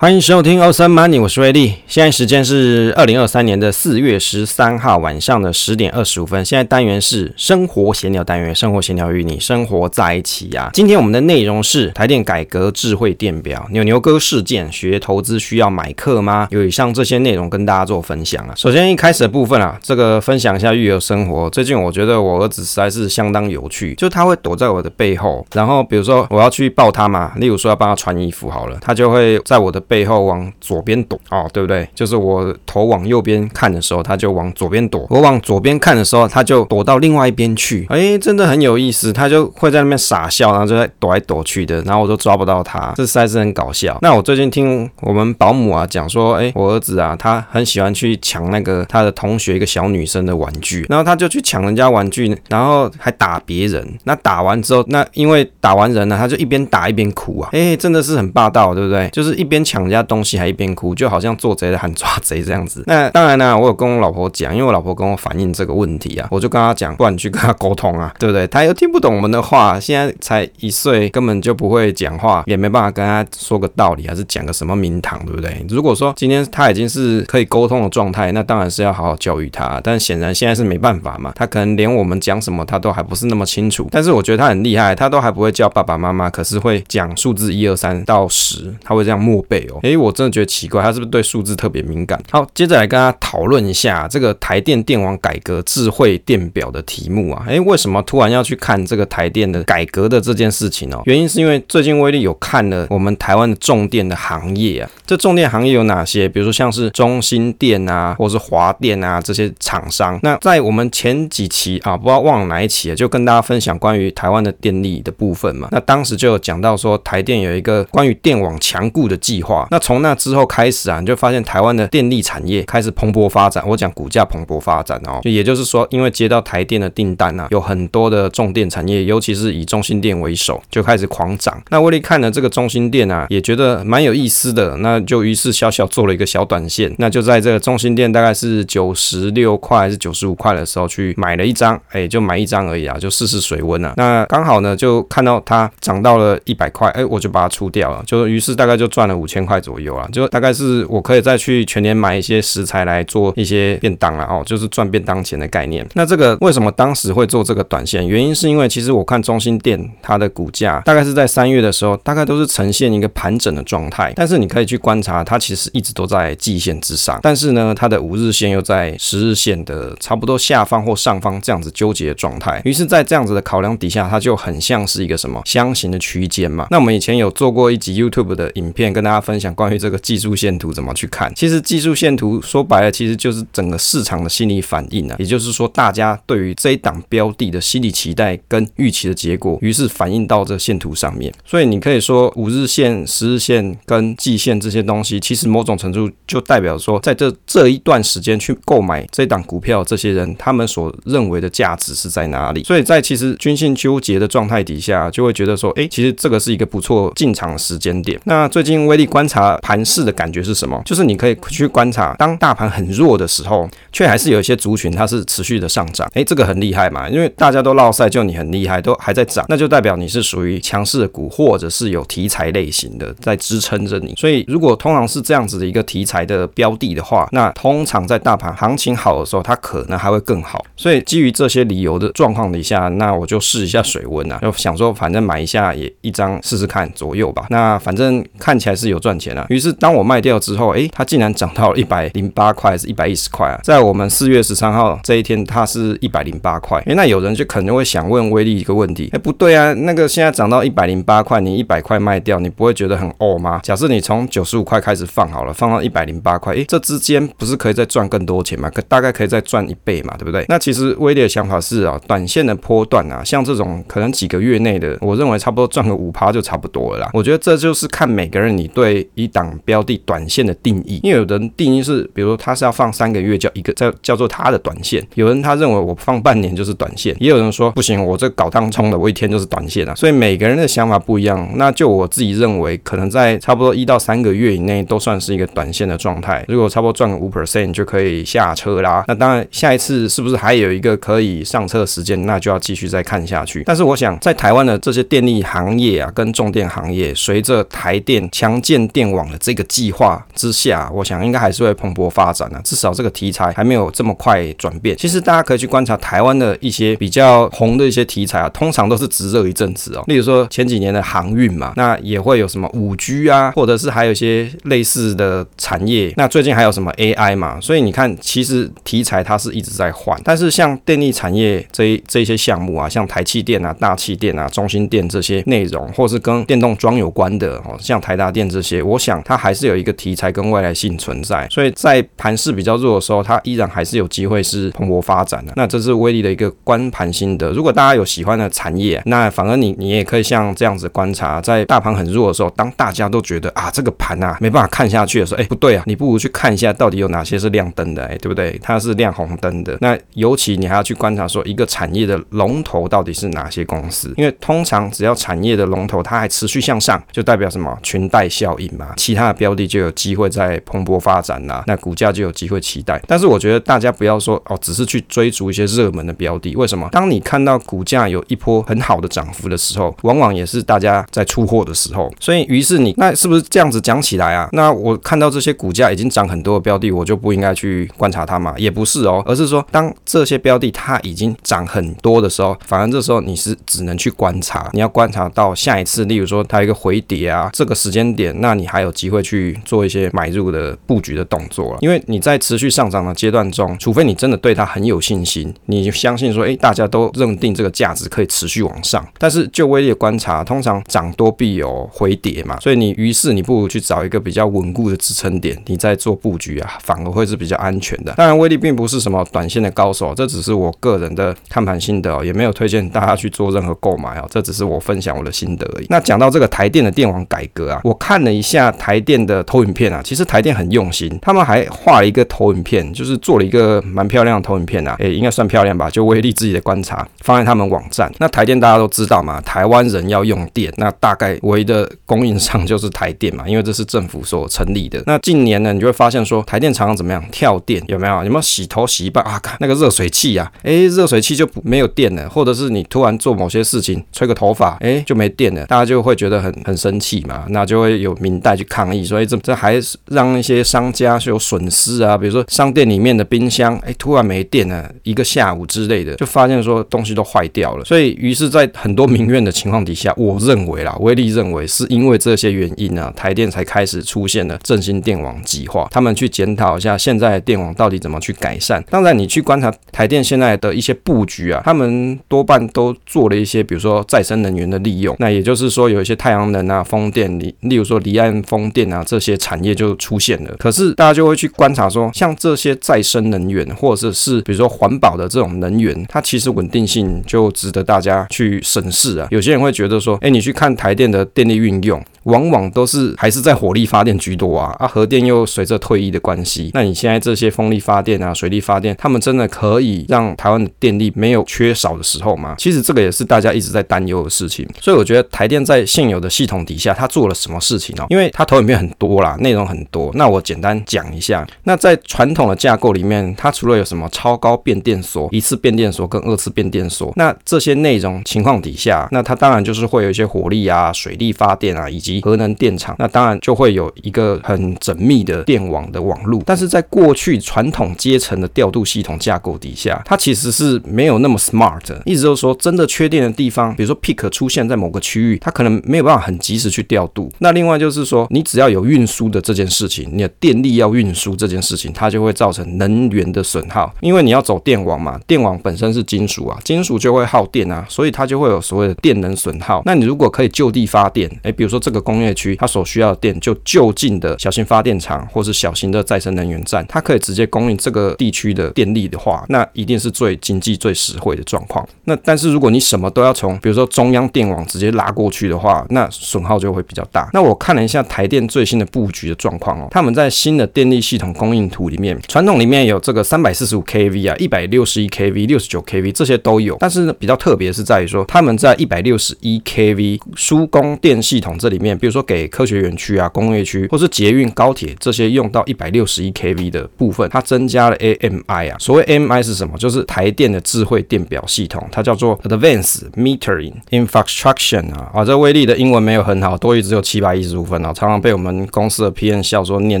欢迎收听《Awesome Money》，我是威利。现在时间是二零二三年的四月十三号晚上的十点二十五分。现在单元是生活闲聊单元，生活闲聊与你生活在一起啊。今天我们的内容是台电改革智慧电表、牛牛哥事件，学投资需要买课吗？有以上这些内容跟大家做分享啊。首先一开始的部分啊，这个分享一下育儿生活。最近我觉得我儿子实在是相当有趣，就他会躲在我的背后，然后比如说我要去抱他嘛，例如说要帮他穿衣服好了，他就会在我的。背后往左边躲哦，对不对？就是我头往右边看的时候，他就往左边躲；我往左边看的时候，他就躲到另外一边去。哎，真的很有意思，他就会在那边傻笑，然后就在躲来躲去的，然后我都抓不到他，这实在是很搞笑。那我最近听我们保姆啊讲说，哎，我儿子啊，他很喜欢去抢那个他的同学一个小女生的玩具，然后他就去抢人家玩具，然后还打别人。那打完之后，那因为打完人呢，他就一边打一边哭啊，哎，真的是很霸道，对不对？就是一边抢。抢人家东西还一边哭，就好像做贼的喊抓贼这样子。那当然呢，我有跟我老婆讲，因为我老婆跟我反映这个问题啊，我就跟她讲，不然你去跟她沟通啊，对不对？她又听不懂我们的话，现在才一岁，根本就不会讲话，也没办法跟她说个道理，还是讲个什么名堂，对不对？如果说今天她已经是可以沟通的状态，那当然是要好好教育她。但显然现在是没办法嘛，她可能连我们讲什么她都还不是那么清楚。但是我觉得她很厉害，她都还不会叫爸爸妈妈，可是会讲数字一二三到十，她会这样默背。哎，我真的觉得奇怪，他是不是对数字特别敏感？好，接着来跟他讨论一下这个台电电网改革智慧电表的题目啊。哎，为什么突然要去看这个台电的改革的这件事情哦？原因是因为最近威力有看了我们台湾的重电的行业啊。这重电行业有哪些？比如说像是中兴电啊，或是华电啊这些厂商。那在我们前几期啊，不知道忘了哪一期，就跟大家分享关于台湾的电力的部分嘛。那当时就有讲到说，台电有一个关于电网强固的计划。那从那之后开始啊，你就发现台湾的电力产业开始蓬勃发展。我讲股价蓬勃发展哦，就也就是说，因为接到台电的订单啊，有很多的重电产业，尤其是以中兴电为首，就开始狂涨。那威力看了这个中兴电啊，也觉得蛮有意思的，那就于是小小做了一个小短线。那就在这个中兴电大概是九十六块还是九十五块的时候去买了一张，哎，就买一张而已啊，就试试水温啊。那刚好呢，就看到它涨到了一百块，哎，我就把它出掉了，就于是大概就赚了五千块左右啊。就大概是我可以再去全年买一些食材来做一些便当了哦，就是赚便当钱的概念。那这个为什么当时会做这个短线？原因是因为其实我看中心店它的股价大概是在三月的时候，大概都是呈现一个盘整的状态。但是你可以去观察，它其实一直都在季线之上，但是呢，它的五日线又在十日线的差不多下方或上方这样子纠结的状态。于是，在这样子的考量底下，它就很像是一个什么箱型的区间嘛。那我们以前有做过一集 YouTube 的影片，跟大家分享关于这个。技术线图怎么去看？其实技术线图说白了，其实就是整个市场的心理反应啊。也就是说，大家对于这一档标的的心理期待跟预期的结果，于是反映到这线图上面。所以你可以说，五日线、十日线跟季线这些东西，其实某种程度就代表说，在这这一段时间去购买这档股票，这些人他们所认为的价值是在哪里？所以在其实均线纠结的状态底下，就会觉得说，哎，其实这个是一个不错进场的时间点。那最近威力观察盘势。的感觉是什么？就是你可以去观察，当大盘很弱的时候，却还是有一些族群它是持续的上涨。诶，这个很厉害嘛，因为大家都落赛，就你很厉害，都还在涨，那就代表你是属于强势的股，或者是有题材类型的在支撑着你。所以，如果通常是这样子的一个题材的标的的话，那通常在大盘行情好的时候，它可能还会更好。所以，基于这些理由的状况底下，那我就试一下水温啊，就想说，反正买一下也一张试试看左右吧。那反正看起来是有赚钱啊。于是当我卖掉之后，诶，它竟然涨到了一百零八块，还是一百一十块啊？在我们四月十三号这一天，它是一百零八块。诶，那有人就可能会想问威力一个问题，诶，不对啊，那个现在涨到一百零八块，你一百块卖掉，你不会觉得很哦吗？假设你从九十五块开始放好了，放到一百零八块，诶，这之间不是可以再赚更多钱吗？可大概可以再赚一倍嘛，对不对？那其实威力的想法是啊，短线的波段啊，像这种可能几个月内的，我认为差不多赚个五趴就差不多了啦。我觉得这就是看每个人你对一档标。的短线的定义，因为有的人定义是，比如说他是要放三个月叫一个叫叫做他的短线，有人他认为我放半年就是短线，也有人说不行，我这搞当冲的，我一天就是短线啊。所以每个人的想法不一样。那就我自己认为，可能在差不多一到三个月以内都算是一个短线的状态。如果差不多赚个五 percent 就可以下车啦。那当然下一次是不是还有一个可以上车的时间，那就要继续再看下去。但是我想在台湾的这些电力行业啊，跟重电行业，随着台电强健电网的这个计划之下，我想应该还是会蓬勃发展啊。至少这个题材还没有这么快转变。其实大家可以去观察台湾的一些比较红的一些题材啊，通常都是直热一阵子哦。例如说前几年的航运嘛，那也会有什么五 G 啊，或者是还有一些类似的产业。那最近还有什么 AI 嘛？所以你看，其实题材它是一直在换。但是像电力产业这一这一些项目啊，像台气电啊、大气电啊、中心电这些内容，或是跟电动桩有关的哦，像台达电这些，我想它还是有一个题材跟未来性存在。所以在盘势比较弱的时候，它依然还是有机会是蓬勃发展的。那这是威力的一个观盘心得。如果大家有喜欢的产业，那反而你你也可以像这样子观察，在大盘很弱的时候，当大家都觉得啊这个盘啊没办法看下去的时候，哎不对啊，你不如去看一下到底有哪些是亮灯的，哎对不对？它是亮红灯的。那尤其你还要去观察说一个产业的龙头到底是哪些公司，因为通常只要产业的龙头它还持续向上，就代表什么裙带效应嘛，其他的标的就有机会在蓬勃发展啦，那股价就有机会期待。但是我觉得大家不要说哦，只是去追逐一些热门的标的，为什么？当你看到股价有一波很好的涨幅的时候，往往也是大家在出货的时候。所以，于是你那是不是这样子讲起来啊？那我看到这些股价已经涨很多的标的，我就不应该去观察它嘛？也不是哦，而是说当这些标的它已经涨很多的时候，反而这时候你是只能去观察，你要观察到下一次，例如说它一个回跌啊，这个时间点，那你还有机会去做一些买入的布局的动作了。因为你在持续上涨的阶段中，除非你真的对它很有信心，你就相信说，诶，大家都认定这个价值可以持续往上。但是就威力的观察，通常涨多必有回跌嘛，所以你于是你不如去找一个比较稳固的支撑点，你再做布局啊，反而会是比较安全的。当然，威力并不是什么短线的高手，这只是我个人的看盘心得，也没有推荐大家去做任何购买哦，这只是我分享我的心得而已。那讲到这个台电的电网改革啊，我看了一下台电的投影片啊，其实台电很用心，他们还画了一个投影片，就是做了一个蛮漂亮的投影片啊，诶，应该算漂亮吧？就威力自己的观察，放在他们网站。那台电大家都知道嘛，台湾人要用电，那大概唯一的供应商就是台电嘛，因为这是政府所成立的。那近年呢，你就会发现说，台电常常怎么样跳电，有没有？有没有洗头洗一半啊？看那个热水器啊，诶，热水器就没有电了，或者是你突然做某些事情，吹个头发，诶，就没电了，大家就会觉得很很生气嘛，那就会有民代去抗议，所以这这还是让一些商家是有损失啊，比如说商店里面的冰箱，哎，突然没电了，一个下午之类的，就发现说东西都坏掉了，所以于是，在很多民怨的情况底下，我认为啦，威力认为是因为这些原因呢、啊，台电才开始出现了振兴电网计划，他们去检讨一下现在的电网到底怎么去改善。当然，你去观察台电现在的一些布局啊，他们多半都做了一些，比如说再生能源的利用，那也就是说有一些太阳能啊、风电，例例如说离风电啊这些产业就出现了。可是大家就会去观察说，像这些再生能源或者是比如说环保的这种能源，它其实稳定性就值得大家去审视啊。有些人会觉得说，哎，你去看台电的电力运用。往往都是还是在火力发电居多啊，啊，核电又随着退役的关系，那你现在这些风力发电啊、水力发电，他们真的可以让台湾的电力没有缺少的时候吗？其实这个也是大家一直在担忧的事情。所以我觉得台电在现有的系统底下，它做了什么事情呢？因为它投影片很多啦，内容很多，那我简单讲一下。那在传统的架构里面，它除了有什么超高变电所、一次变电所跟二次变电所，那这些内容情况底下，那它当然就是会有一些火力啊、水力发电啊，以及核能电厂，那当然就会有一个很缜密的电网的网路，但是在过去传统阶层的调度系统架构底下，它其实是没有那么 smart 的。意思就是说，真的缺电的地方，比如说 peak 出现在某个区域，它可能没有办法很及时去调度。那另外就是说，你只要有运输的这件事情，你的电力要运输这件事情，它就会造成能源的损耗，因为你要走电网嘛，电网本身是金属啊，金属就会耗电啊，所以它就会有所谓的电能损耗。那你如果可以就地发电，诶，比如说这个工业区。它所需要的电就就近的小型发电厂或是小型的再生能源站，它可以直接供应这个地区的电力的话，那一定是最经济、最实惠的状况。那但是如果你什么都要从比如说中央电网直接拉过去的话，那损耗就会比较大。那我看了一下台电最新的布局的状况哦，他们在新的电力系统供应图里面，传统里面有这个三百四十五 kV 啊、一百六十一 kV、六十九 kV 这些都有，但是呢比较特别是在于说，他们在一百六十一 kV 输供电系统这里面。比如说给科学园区啊、工业区，或是捷运、高铁这些用到一百六十一 kV 的部分，它增加了 AMI 啊。所谓 AMI 是什么？就是台电的智慧电表系统，它叫做 Advanced Metering Infrastructure 啊。啊，这威力的英文没有很好，多益只有七百一十五分啊，常常被我们公司的 P.N 笑说念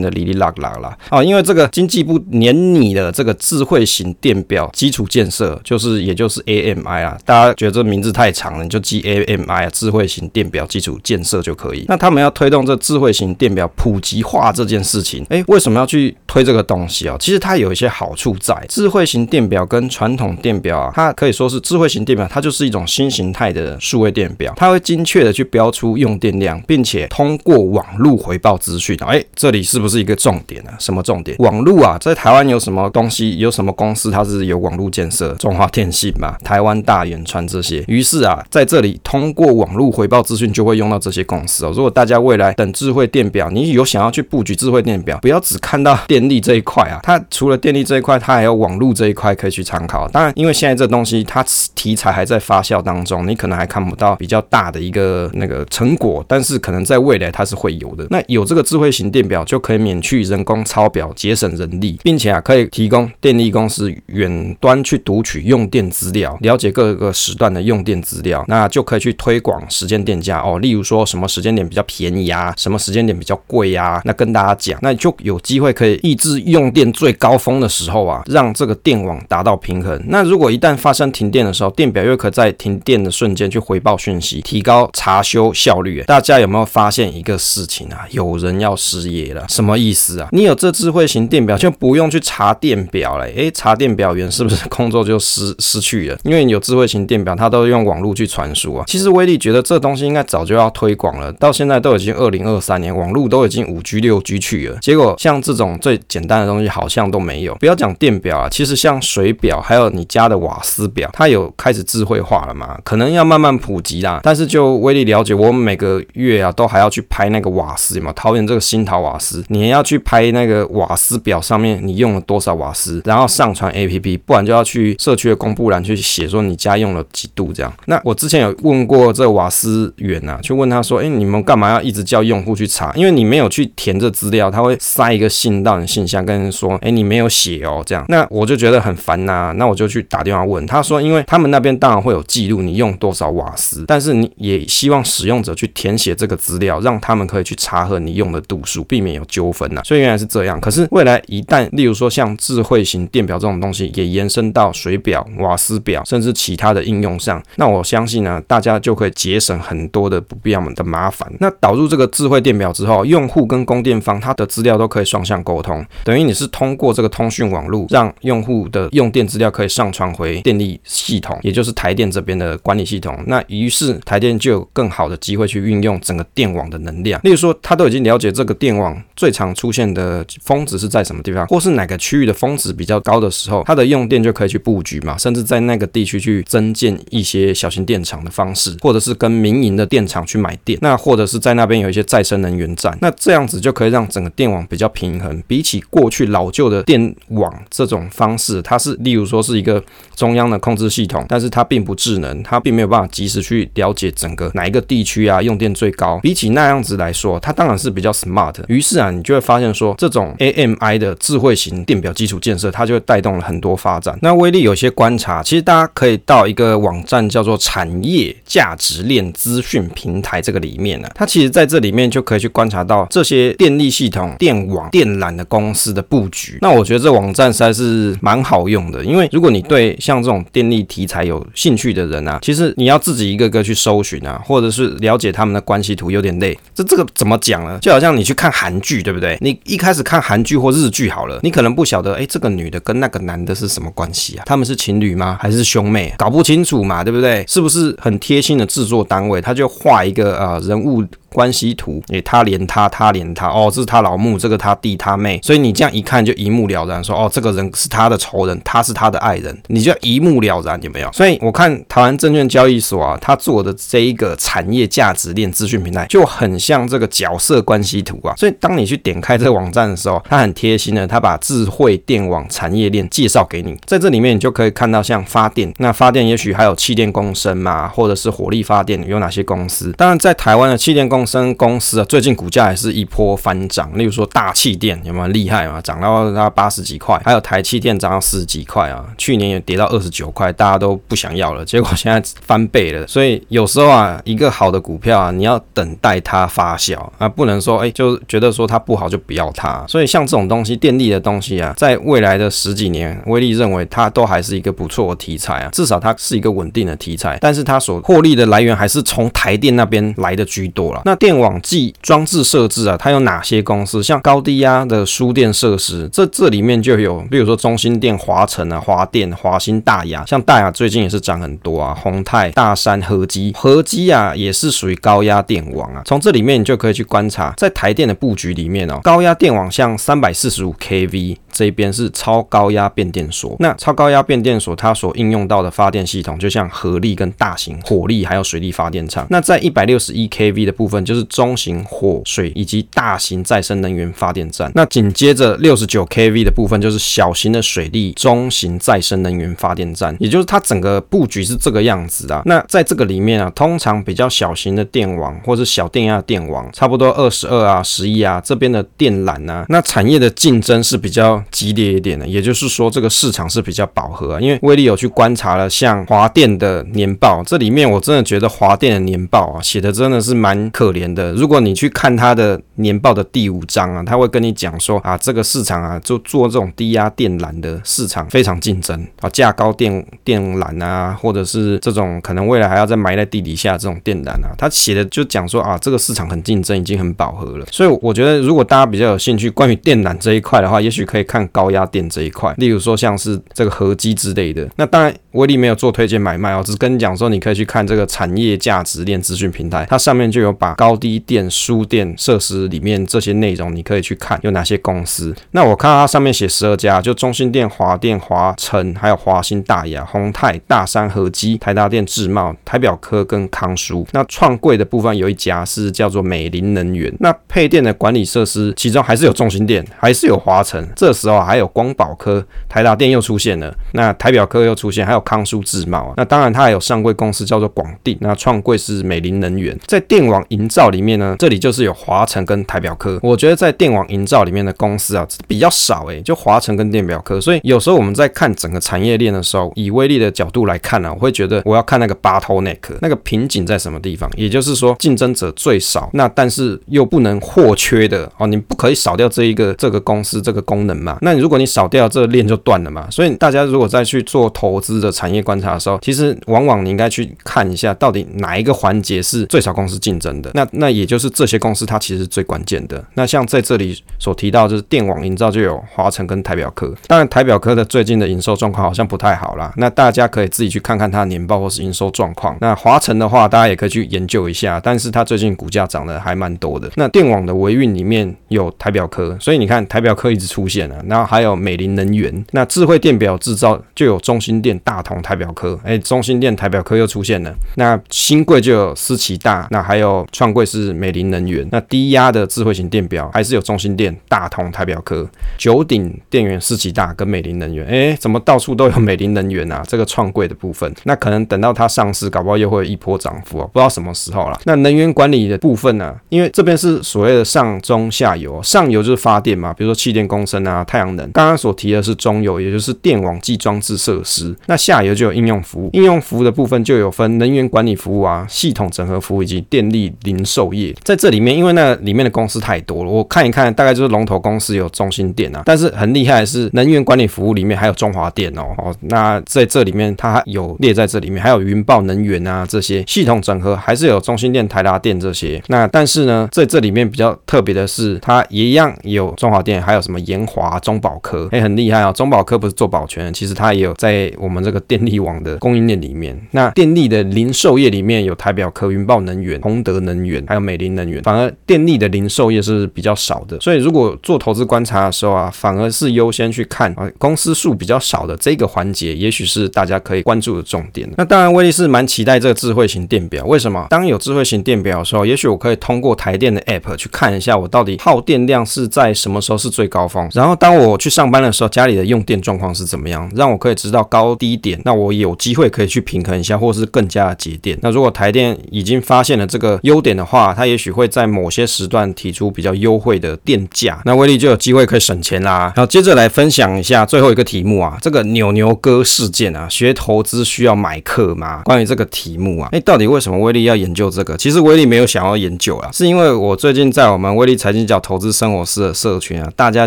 的哩哩啦啦啦。啊，因为这个经济部年拟的这个智慧型电表基础建设，就是也就是 AMI 啊，大家觉得这名字太长了，你就记 AMI 啊，智慧型电表基础建设就可以。那他们要推动这智慧型电表普及化这件事情，哎，为什么要去推这个东西啊？其实它有一些好处在。智慧型电表跟传统电表啊，它可以说是智慧型电表，它就是一种新形态的数位电表，它会精确的去标出用电量，并且通过网络回报资讯。哎，这里是不是一个重点啊？什么重点？网络啊，在台湾有什么东西？有什么公司它是有网络建设？中华电信嘛，台湾大远传这些。于是啊，在这里通过网络回报资讯，就会用到这些公司哦。如果大家未来等智慧电表，你有想要去布局智慧电表，不要只看到电力这一块啊，它除了电力这一块，它还有网络这一块可以去参考。当然，因为现在这东西它题材还在发酵当中，你可能还看不到比较大的一个那个成果，但是可能在未来它是会有的。那有这个智慧型电表，就可以免去人工抄表，节省人力，并且啊，可以提供电力公司远端去读取用电资料，了解各个时段的用电资料，那就可以去推广时间电价哦。例如说什么时间点比较便宜啊，什么时间点比较贵呀？那跟大家讲，那就有机会可以抑制用电最高峰的时候啊，让这个电网达到平衡。那如果一旦发生停电的时候，电表又可在停电的瞬间去回报讯息，提高查修效率。大家有没有发现一个事情啊？有人要失业了，什么意思啊？你有这智慧型电表就不用去查电表了。诶，查电表员是不是工作就失失去了？因为你有智慧型电表，它都用网络去传输啊。其实威力觉得这东西应该早就要推广了，到到现在都已经二零二三年，网络都已经五 G 六 G 去了，结果像这种最简单的东西好像都没有。不要讲电表啊，其实像水表，还有你家的瓦斯表，它有开始智慧化了嘛？可能要慢慢普及啦。但是就威力了解，我们每个月啊都还要去拍那个瓦斯嘛，桃园这个新桃瓦斯，你要去拍那个瓦斯表上面你用了多少瓦斯，然后上传 APP，不然就要去社区的公布栏去写说你家用了几度这样。那我之前有问过这个瓦斯员啊，去问他说，哎，你们干嘛要一直叫用户去查？因为你没有去填这资料，他会塞一个信到你信箱，跟人说，哎，你没有写哦这样。那我就觉得很烦呐、那我就去打电话问他说，因为他们那边当然会有记录你用多少瓦斯，但是你也希望使用者去填写这个资料，让他们可以去查核你用的度数，避免有纠纷呐。所以原来是这样。可是未来一旦，例如说像智慧型电表这种东西，也延伸到水表、瓦斯表，甚至其他的应用上，那我相信呢，大家就可以节省很多的不必要的麻烦。那导入这个智慧电表之后，用户跟供电方他的资料都可以双向沟通，等于你是通过这个通讯网络，让用户的用电资料可以上传回电力系统，也就是台电这边的管理系统。那于是台电就有更好的机会去运用整个电网的能量。例如说，他都已经了解这个电网最常出现的峰值是在什么地方，或是哪个区域的峰值比较高的时候，它的用电就可以去布局嘛，甚至在那个地区去增建一些小型电厂的方式，或者是跟民营的电厂去买电，那或者是在那边有一些再生能源站，那这样子就可以让整个电网比较平衡。比起过去老旧的电网这种方式，它是例如说是一个中央的控制系统，但是它并不智能，它并没有办法及时去了解整个哪一个地区啊用电最高。比起那样子来说，它当然是比较 smart。于是啊，你就会发现说，这种 AMI 的智慧型电表基础建设，它就会带动了很多发展。那威力有些观察，其实大家可以到一个网站叫做产业价值链资讯平台这个里面呢、啊，它其实在这里面就可以去观察到这些电力系统、电网、电缆的公司的布局。那我觉得这网站实在是蛮好用的，因为如果你对像这种电力题材有兴趣的人啊，其实你要自己一个个去搜寻啊，或者是了解他们的关系图有点累。这这个怎么讲呢？就好像你去看韩剧，对不对？你一开始看韩剧或日剧好了，你可能不晓得，哎，这个女的跟那个男的是什么关系啊？他们是情侣吗？还是兄妹？搞不清楚嘛，对不对？是不是很贴心的制作单位？他就画一个呃人物。物关系图，诶，他连他，他连他，哦，这是他老母，这个他弟他妹，所以你这样一看就一目了然，说哦，这个人是他的仇人，他是他的爱人，你就一目了然，有没有？所以我看台湾证券交易所啊，他做的这一个产业价值链资讯平台，就很像这个角色关系图啊。所以当你去点开这个网站的时候，他很贴心的，他把智慧电网产业链介绍给你，在这里面你就可以看到像发电，那发电也许还有气电共生嘛，或者是火力发电有哪些公司？当然在台湾的气电公公升公司啊，最近股价也是一波翻涨。例如说大气电有没有厉害嘛？涨到它八十几块，还有台气电涨到四十几块啊，去年也跌到二十九块，大家都不想要了，结果现在翻倍了。所以有时候啊，一个好的股票啊，你要等待它发酵啊，不能说哎、就觉得说它不好就不要它。所以像这种东西，电力的东西啊，在未来的十几年，威力认为它都还是一个不错的题材啊，至少它是一个稳定的题材。但是它所获利的来源还是从台电那边来的居多了。那电网计装置设置啊，它有哪些公司？像高低压的输电设施，这这里面就有，比如说中兴电、华城啊、华电、华新、大亚，像大亚最近也是涨很多啊。宏泰、大山、合基、合基啊，也是属于高压电网啊。从这里面你就可以去观察，在台电的布局里面哦，高压电网像三百四十五 kV。这边是超高压变电所，那超高压变电所它所应用到的发电系统，就像合力跟大型火力还有水力发电厂。那在一百六十一 kV 的部分，就是中型火水以及大型再生能源发电站。那紧接着六十九 kV 的部分，就是小型的水力中型再生能源发电站。也就是它整个布局是这个样子啊。那在这个里面啊，通常比较小型的电网或是小电压电网，差不多二十二啊、十一啊这边的电缆啊，那产业的竞争是比较。激烈一点的，也就是说这个市场是比较饱和啊。因为威力有去观察了，像华电的年报，这里面我真的觉得华电的年报啊写的真的是蛮可怜的。如果你去看它的年报的第五章啊，他会跟你讲说啊，这个市场啊，就做这种低压电缆的市场非常竞争啊，价高电电缆啊，或者是这种可能未来还要再埋在地底下这种电缆啊，他写的就讲说啊，这个市场很竞争，已经很饱和了。所以我觉得，如果大家比较有兴趣关于电缆这一块的话，也许可以看。高压电这一块，例如说像是这个合基之类的，那当然威力没有做推荐买卖哦，只是跟你讲说，你可以去看这个产业价值链资讯平台，它上面就有把高低电输电设施里面这些内容，你可以去看有哪些公司。那我看它上面写十二家，就中兴电、华电、华城，还有华新、大雅、宏泰、大山、合基、台达电、智茂、台表科跟康舒。那创柜的部分有一家是叫做美林能源。那配电的管理设施，其中还是有中兴电，还是有华城。这时候。还有光宝科、台达电又出现了，那台表科又出现，还有康舒智茂啊。那当然，它还有上柜公司叫做广定，那创柜是美林能源。在电网营造里面呢，这里就是有华晨跟台表科。我觉得在电网营造里面的公司啊比较少诶、就华晨跟电表科。所以有时候我们在看整个产业链的时候，以威力的角度来看呢、啊，我会觉得我要看那个 bottleneck 那个瓶颈在什么地方，也就是说竞争者最少，那但是又不能或缺的哦，你不可以少掉这一个这个公司这个功能嘛？那如果你少掉这个链就断了嘛，所以大家如果再去做投资的产业观察的时候，其实往往你应该去看一下，到底哪一个环节是最少公司竞争的。那那也就是这些公司它其实是最关键的。那像在这里所提到就是电网营造就有华晨跟台表科，当然台表科的最近的营收状况好像不太好啦，那大家可以自己去看看它的年报或是营收状况。那华晨的话，大家也可以去研究一下，但是它最近股价涨得还蛮多的。那电网的维运里面有台表科，所以你看台表科一直出现然后还有。美林能源，那智慧电表制造就有中心电、大同、台表科，哎，中心电、台表科又出现了。那新贵就有思奇大，那还有创贵是美林能源。那低压的智慧型电表还是有中心电、大同、台表科。九鼎电源思奇大跟美林能源，哎，怎么到处都有美林能源啊？这个创贵的部分，那可能等到它上市，搞不好又会一波涨幅哦，不知道什么时候了。那能源管理的部分呢、因为这边是所谓的上中下游，上游就是发电嘛，比如说气电共生啊、太阳能。刚刚所提的是中游，也就是电网际装置设施。那下游就有应用服务，应用服务的部分就有分能源管理服务啊、系统整合服务以及电力零售业。在这里面，因为那里面的公司太多了，我看一看，大概就是龙头公司有中兴电啊，但是很厉害的是能源管理服务里面还有中华电哦。哦，那在这里面它有列在这里面，还有云豹能源啊这些系统整合还是有中兴电、台达电这些。那但是呢，在这里面比较特别的是，它一样有中华电，还有什么研华、中保科。哎，很厉害啊！中保科不是做保全，其实它也有在我们这个电力网的供应链里面。那电力的零售业里面有台表科、云豹能源、宏德能源，还有美林能源。反而电力的零售业是比较少的。所以如果做投资观察的时候啊，反而是优先去看啊公司数比较少的这个环节，也许是大家可以关注的重点。那当然，威力是蛮期待这个智慧型电表。为什么？当有智慧型电表的时候，也许我可以通过台电的 App 去看一下，我到底耗电量是在什么时候是最高峰，然后当当我去上班的时候，家里的用电状况是怎么样，让我可以知道高低点，那我有机会可以去平衡一下，或是更加节电。那如果台电已经发现了这个优点的话，它也许会在某些时段提出比较优惠的电价，那威力就有机会可以省钱啦。好，接着来分享一下最后一个题目啊，这个牛牛哥事件啊，学投资需要买课吗？关于这个题目啊，诶，到底为什么威力要研究这个？其实威力没有想要研究啊，是因为我最近在我们威力财经角投资生活师的社群啊，大家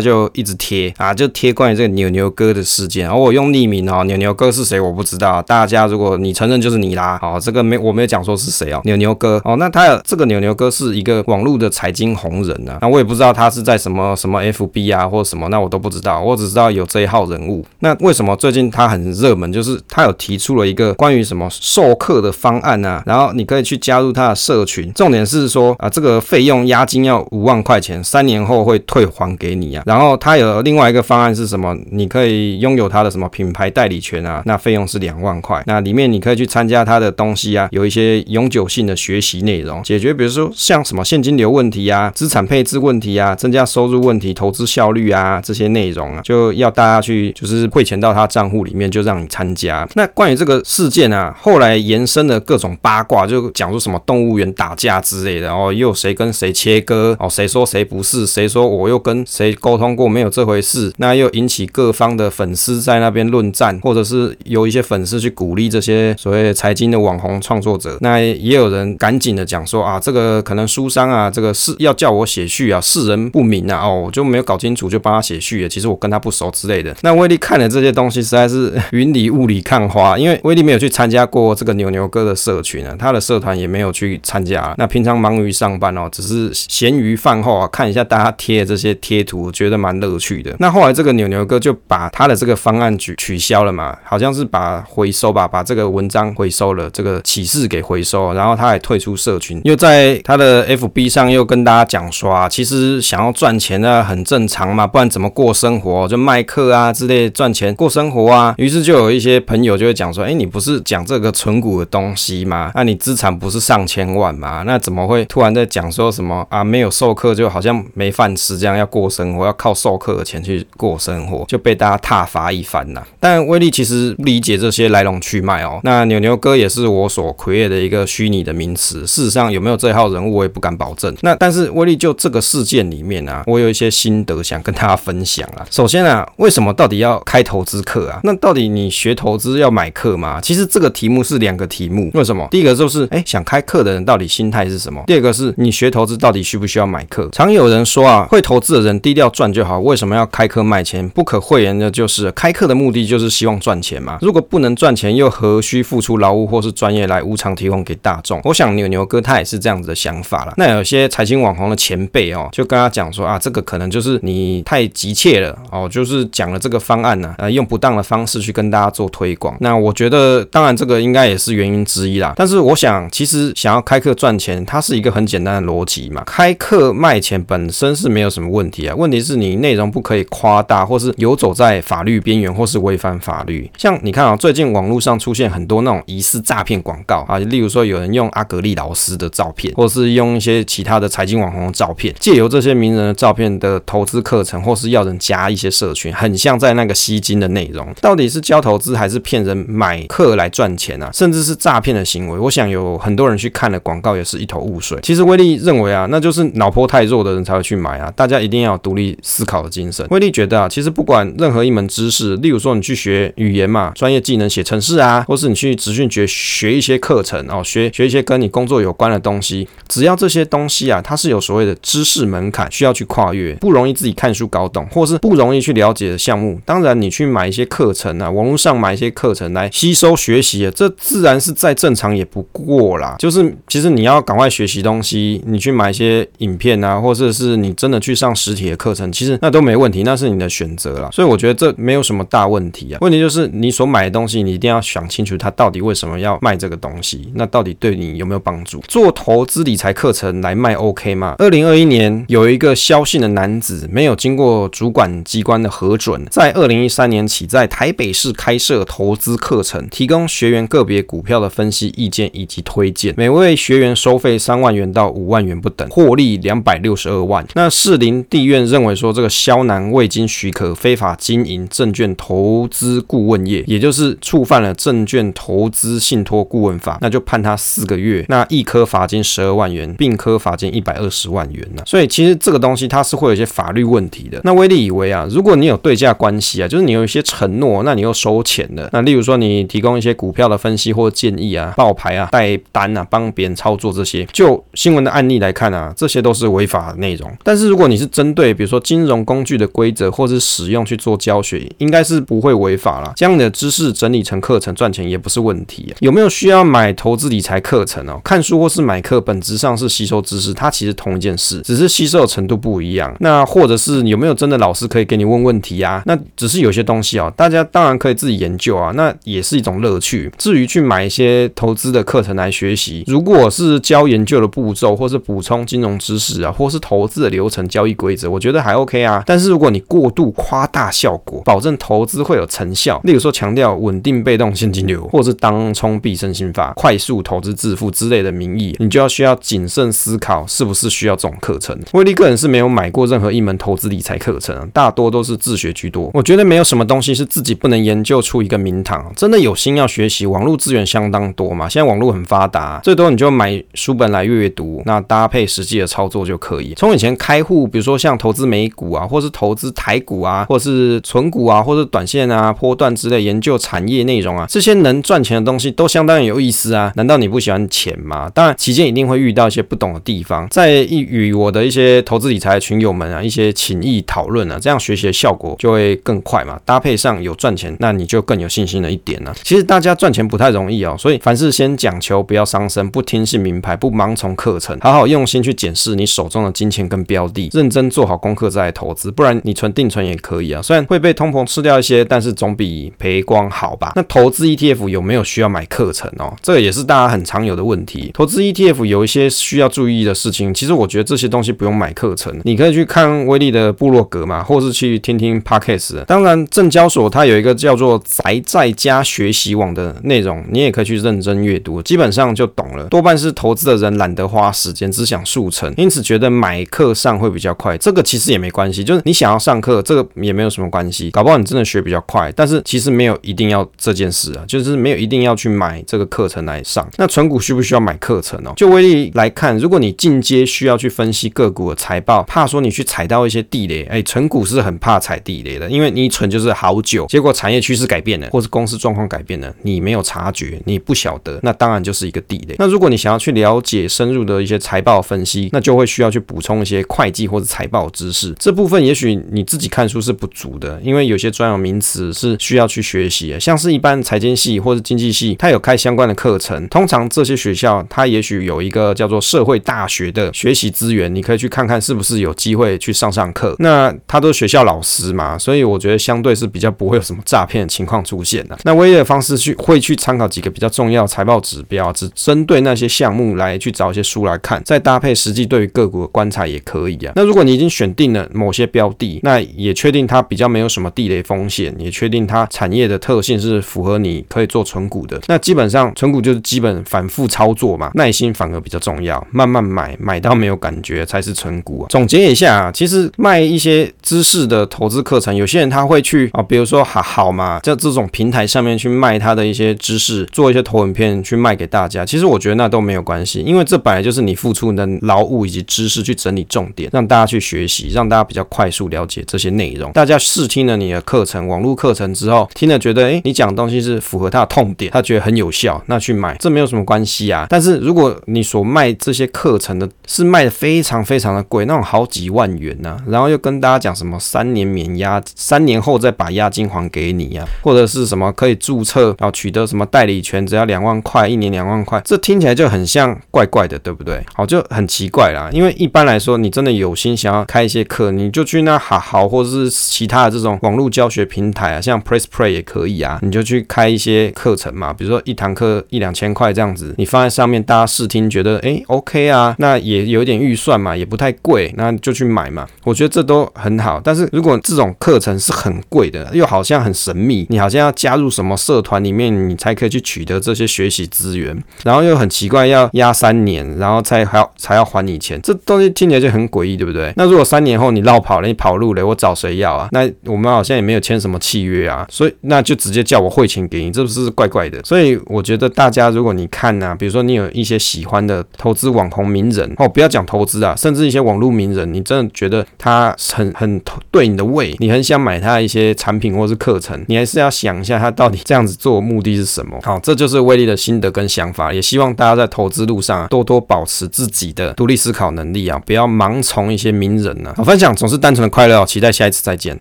就一直提贴啊，就贴关于这个牛牛哥的事件，而我用匿名哦，牛牛哥是谁我不知道，大家如果你承认就是你啦，好，这个没我没有讲说是谁哦，牛牛哥哦，那他有这个牛牛哥是一个网络的财经红人啊，那我也不知道他是在什么什么 FB 啊或什么，那我都不知道，我只知道有这一号人物。那为什么最近他很热门？就是他有提出了一个关于什么授课的方案啊，然后你可以去加入他的社群，重点是说啊，这个费用押金要五万块钱，三年后会退还给你啊。然后他有另外一个方案是什么？你可以拥有他的什么品牌代理权啊，那费用是两万块。那里面你可以去参加他的东西啊，有一些永久性的学习内容，解决比如说像什么现金流问题啊、资产配置问题啊、增加收入问题、投资效率啊这些内容啊，就要大家去就是汇钱到他账户里面，就让你参加。那关于这个事件啊，后来延伸的各种八卦，就讲说什么动物园打架之类的哦，又谁跟谁切割哦，谁说谁不是，谁说我又跟谁沟通过没有这回回事，那又引起各方的粉丝在那边论战，或者是有一些粉丝去鼓励这些所谓财经的网红创作者，那也有人赶紧的讲说啊，这个可能书商啊，这个是要叫我写序啊，世人不明啊，哦，我就没有搞清楚就帮他写序了，其实我跟他不熟之类的。那威力看了这些东西，实在是云里雾里看花，因为威力没有去参加过这个牛牛哥的社群啊，他的社团也没有去参加。那平常忙于上班哦，只是闲余饭后啊，看一下大家贴的这些贴图，觉得蛮乐趣的。那后来这个牛牛哥就把他的这个方案取取消了嘛，好像是把回收吧，把这个文章回收了，这个启示给回收，然后他还退出社群，又在他的 FB 上又跟大家讲说啊，其实想要赚钱呢很正常嘛，不然怎么过生活？就卖课啊之类赚钱过生活啊。于是就有一些朋友就会讲说，哎，你不是讲这个存股的东西吗？那你资产不是上千万吗？那怎么会突然在讲说什么啊？没有授课就好像没饭吃，这样要过生活，要靠授课的钱去过生活，就被大家挞伐一番呐。但威力其实不理解这些来龙去脉哦。那牛牛哥也是我所 create 的一个虚拟的名词，事实上有没有这号人物，我也不敢保证。那但是威力就这个事件里面啊，我有一些心得想跟大家分享啊。首先啊，为什么到底要开投资课啊？那到底你学投资要买课吗？其实这个题目是两个题目。为什么？第一个就是哎，想开课的人到底心态是什么？第二个是你学投资到底需不需要买课？常有人说啊，会投资的人低调赚就好，为什么们要开课卖钱？不可讳言的就是开课的目的就是希望赚钱嘛。如果不能赚钱，又何须付出劳务或是专业来无偿提供给大众？我想牛牛哥他也是这样子的想法了。那有些财经网红的前辈哦，就跟他讲说啊，这个可能就是你太急切了哦，就是讲了这个方案呢，呃，用不当的方式去跟大家做推广。那我觉得，当然这个应该也是原因之一啦。但是我想，其实想要开课赚钱，它是一个很简单的逻辑嘛。开课卖钱本身是没有什么问题啊，问题是你内容不可以夸大，或是游走在法律边缘，或是违反法律。像你看啊，最近网络上出现很多那种疑似诈骗广告啊，例如说有人用阿格力老师的照片，或是用一些其他的财经网红的照片，借由这些名人的照片的投资课程，或是要人加一些社群，很像在那个吸金的内容。到底是教投资还是骗人买课来赚钱啊？甚至是诈骗的行为？我想有很多人去看了广告也是一头雾水。其实威力认为啊，那就是脑波太弱的人才会去买啊。大家一定要独立思考的精神。威力觉得啊，其实不管任何一门知识，例如说你去学语言嘛，专业技能写程式啊，或是你去职训学学一些课程哦，学学一些跟你工作有关的东西，只要这些东西啊，它是有所谓的知识门槛需要去跨越，不容易自己看书搞懂，或是不容易去了解的项目，当然你去买一些课程啊，网络上买一些课程来吸收学习啊，这自然是再正常也不过啦。就是其实你要赶快学习东西，你去买一些影片啊，或者是你真的去上实体的课程，其实那都没问题，那是你的选择啦。所以我觉得这没有什么大问题啊。问题就是你所买的东西，你一定要想清楚，它到底为什么要卖这个东西，那到底对你有没有帮助？做投资理财课程来卖 OK 吗？二零二一年有一个萧姓的男子，没有经过主管机关的核准，在二零一三年起在台北市开设投资课程，提供学员个别股票的分析意见以及推荐，每位学员收费三万元到五万元不等，获利两百六十二万。那士林地院认为说，这个萧南未经许可非法经营证券投资顾问业，也就是触犯了证券投资信托顾问法，那就判他四个月，那一科罚金十二万元，并科罚金一百二十万元呢。所以其实这个东西它是会有一些法律问题的。那威力以为啊，如果你有对价关系啊，就是你有一些承诺，那你又收钱的，那例如说你提供一些股票的分析或建议啊、报牌啊、带单啊、帮别人操作这些，就新闻的案例来看啊，这些都是违法的内容。但是如果你是针对比如说金融工具的的规则或是使用去做教学，应该是不会违法啦。将你的知识整理成课程赚钱也不是问题啊。有没有需要买投资理财课程哦？看书或是买课，本质上是吸收知识，它其实同一件事，只是吸收的程度不一样。那或者是有没有真的老师可以给你问问题啊？那只是有些东西哦，大家当然可以自己研究啊，那也是一种乐趣。至于去买一些投资的课程来学习，如果是教研究的步骤，或是补充金融知识啊，或是投资的流程、交易规则，我觉得还 OK 啊。但是如果你过度夸大效果，保证投资会有成效，例如说强调稳定被动现金流，或是当冲必胜心法、快速投资致富之类的名义，你就要需要谨慎思考是不是需要这种课程。威力个人是没有买过任何一门投资理财课程，大多都是自学居多。我觉得没有什么东西是自己不能研究出一个名堂。真的有心要学习，网络资源相当多嘛。现在网络很发达，最多你就买书本来阅读，那搭配实际的操作就可以。从以前开户，比如说像投资美股啊，或是投资台股啊，或是存股啊，或是短线啊、波段之类研究产业内容啊，这些能赚钱的东西都相当有意思啊。难道你不喜欢钱吗？当然，期间一定会遇到一些不懂的地方，在与我的一些投资理财的群友们啊，一些情谊讨论啊，这样学习的效果就会更快嘛。搭配上有赚钱，那你就更有信心了一点呢。其实大家赚钱不太容易哦，所以凡事先讲求不要伤身，不听信名牌，不盲从课程，好好用心去检视你手中的金钱跟标的，认真做好功课再来投资。不然你存定存也可以啊，虽然会被通膨吃掉一些，但是总比赔光好吧。那投资 ETF 有没有需要买课程哦？这个也是大家很常有的问题。投资 ETF 有一些需要注意的事情，其实我觉得这些东西不用买课程，你可以去看威力的部落格嘛，或是去听听 Podcast。当然，证交所它有一个叫做宅在家学习网的内容，你也可以去认真阅读，基本上就懂了。多半是投资的人懒得花时间，只想速成，因此觉得买课上会比较快。这个其实也没关系，就是你你想要上课，这个也没有什么关系。搞不好你真的学比较快，但是其实没有一定要这件事啊，就是没有一定要去买这个课程来上。那存股需不需要买课程哦？就威力来看，如果你进阶需要去分析个股的财报，怕说你去踩到一些地雷，哎，存股是很怕踩地雷的，因为你一存就是好久，结果产业趋势改变了，或是公司状况改变了，你没有察觉，你不晓得，那当然就是一个地雷。那如果你想要去了解深入的一些财报分析，那就会需要去补充一些会计或者财报知识。这部分也许你自己看书是不足的，因为有些专有名词是需要去学习的，像是一般财经系或者经济系，它有开相关的课程。通常这些学校它也许有一个叫做社会大学的学习资源，你可以去看看是不是有机会去上上课。那他都是学校老师嘛，所以我觉得相对是比较不会有什么诈骗情况出现的。那唯一的方式去会去参考几个比较重要财报指标，只针对那些项目来去找一些书来看，再搭配实际对于个股的观察也可以啊。那如果你已经选定了某些标地，那也确定它比较没有什么地雷风险，也确定它产业的特性是符合你可以做存股的，那基本上存股就是基本反复操作嘛，耐心反而比较重要，慢慢买，买到没有感觉才是存股啊。总结一下啊，其实卖一些知识的投资课程，有些人他会去啊，比如说好好嘛，在这种平台上面去卖他的一些知识，做一些投影片去卖给大家。其实我觉得那都没有关系，因为这本来就是你付出你的劳务以及知识去整理重点，让大家去学习，让大家比较快速了解这些内容。大家试听了你的课程，网络课程之后，听了觉得诶，你讲的东西是符合他的痛点，他觉得很有效，那去买，这没有什么关系啊。但是如果你所卖这些课程的是卖的非常非常的贵，那种好几万元呢、然后又跟大家讲什么三年免押，三年后再把押金还给你呀、或者是什么可以注册然后取得什么代理权，只要两万块，一年两万块，这听起来就很像怪怪的，对不对？好，就很奇怪啦。因为一般来说，你真的有心想要开一些课，你就去那那好好，或者是其他的这种网络教学平台啊，像 Press Play 也可以啊，你就去开一些课程嘛，比如说一堂课一两千块这样子，你放在上面，大家试听觉得诶 OK 啊，那也有点预算嘛，也不太贵，那就去买嘛。我觉得这都很好。但是如果这种课程是很贵的，又好像很神秘，你好像要加入什么社团里面，你才可以去取得这些学习资源，然后又很奇怪，要押三年，然后才还要才要还你钱，这东西听起来就很诡异，对不对？那如果三年后你落跑了，跑路了，我找谁要啊？那我们好像也没有签什么契约啊，所以那就直接叫我汇钱给你，这不是怪怪的？所以我觉得大家如果你看呐、啊，比如说你有一些喜欢的投资网红名人哦，不要讲投资啊，甚至一些网络名人，你真的觉得他很很对你的胃，你很想买他一些产品或是课程，你还是要想一下他到底这样子做的目的是什么？好，这就是威利的心得跟想法，也希望大家在投资路上多多保持自己的独立思考能力啊，不要盲从一些名人啊。好，分享总是单纯的快乐，期待下一次再见。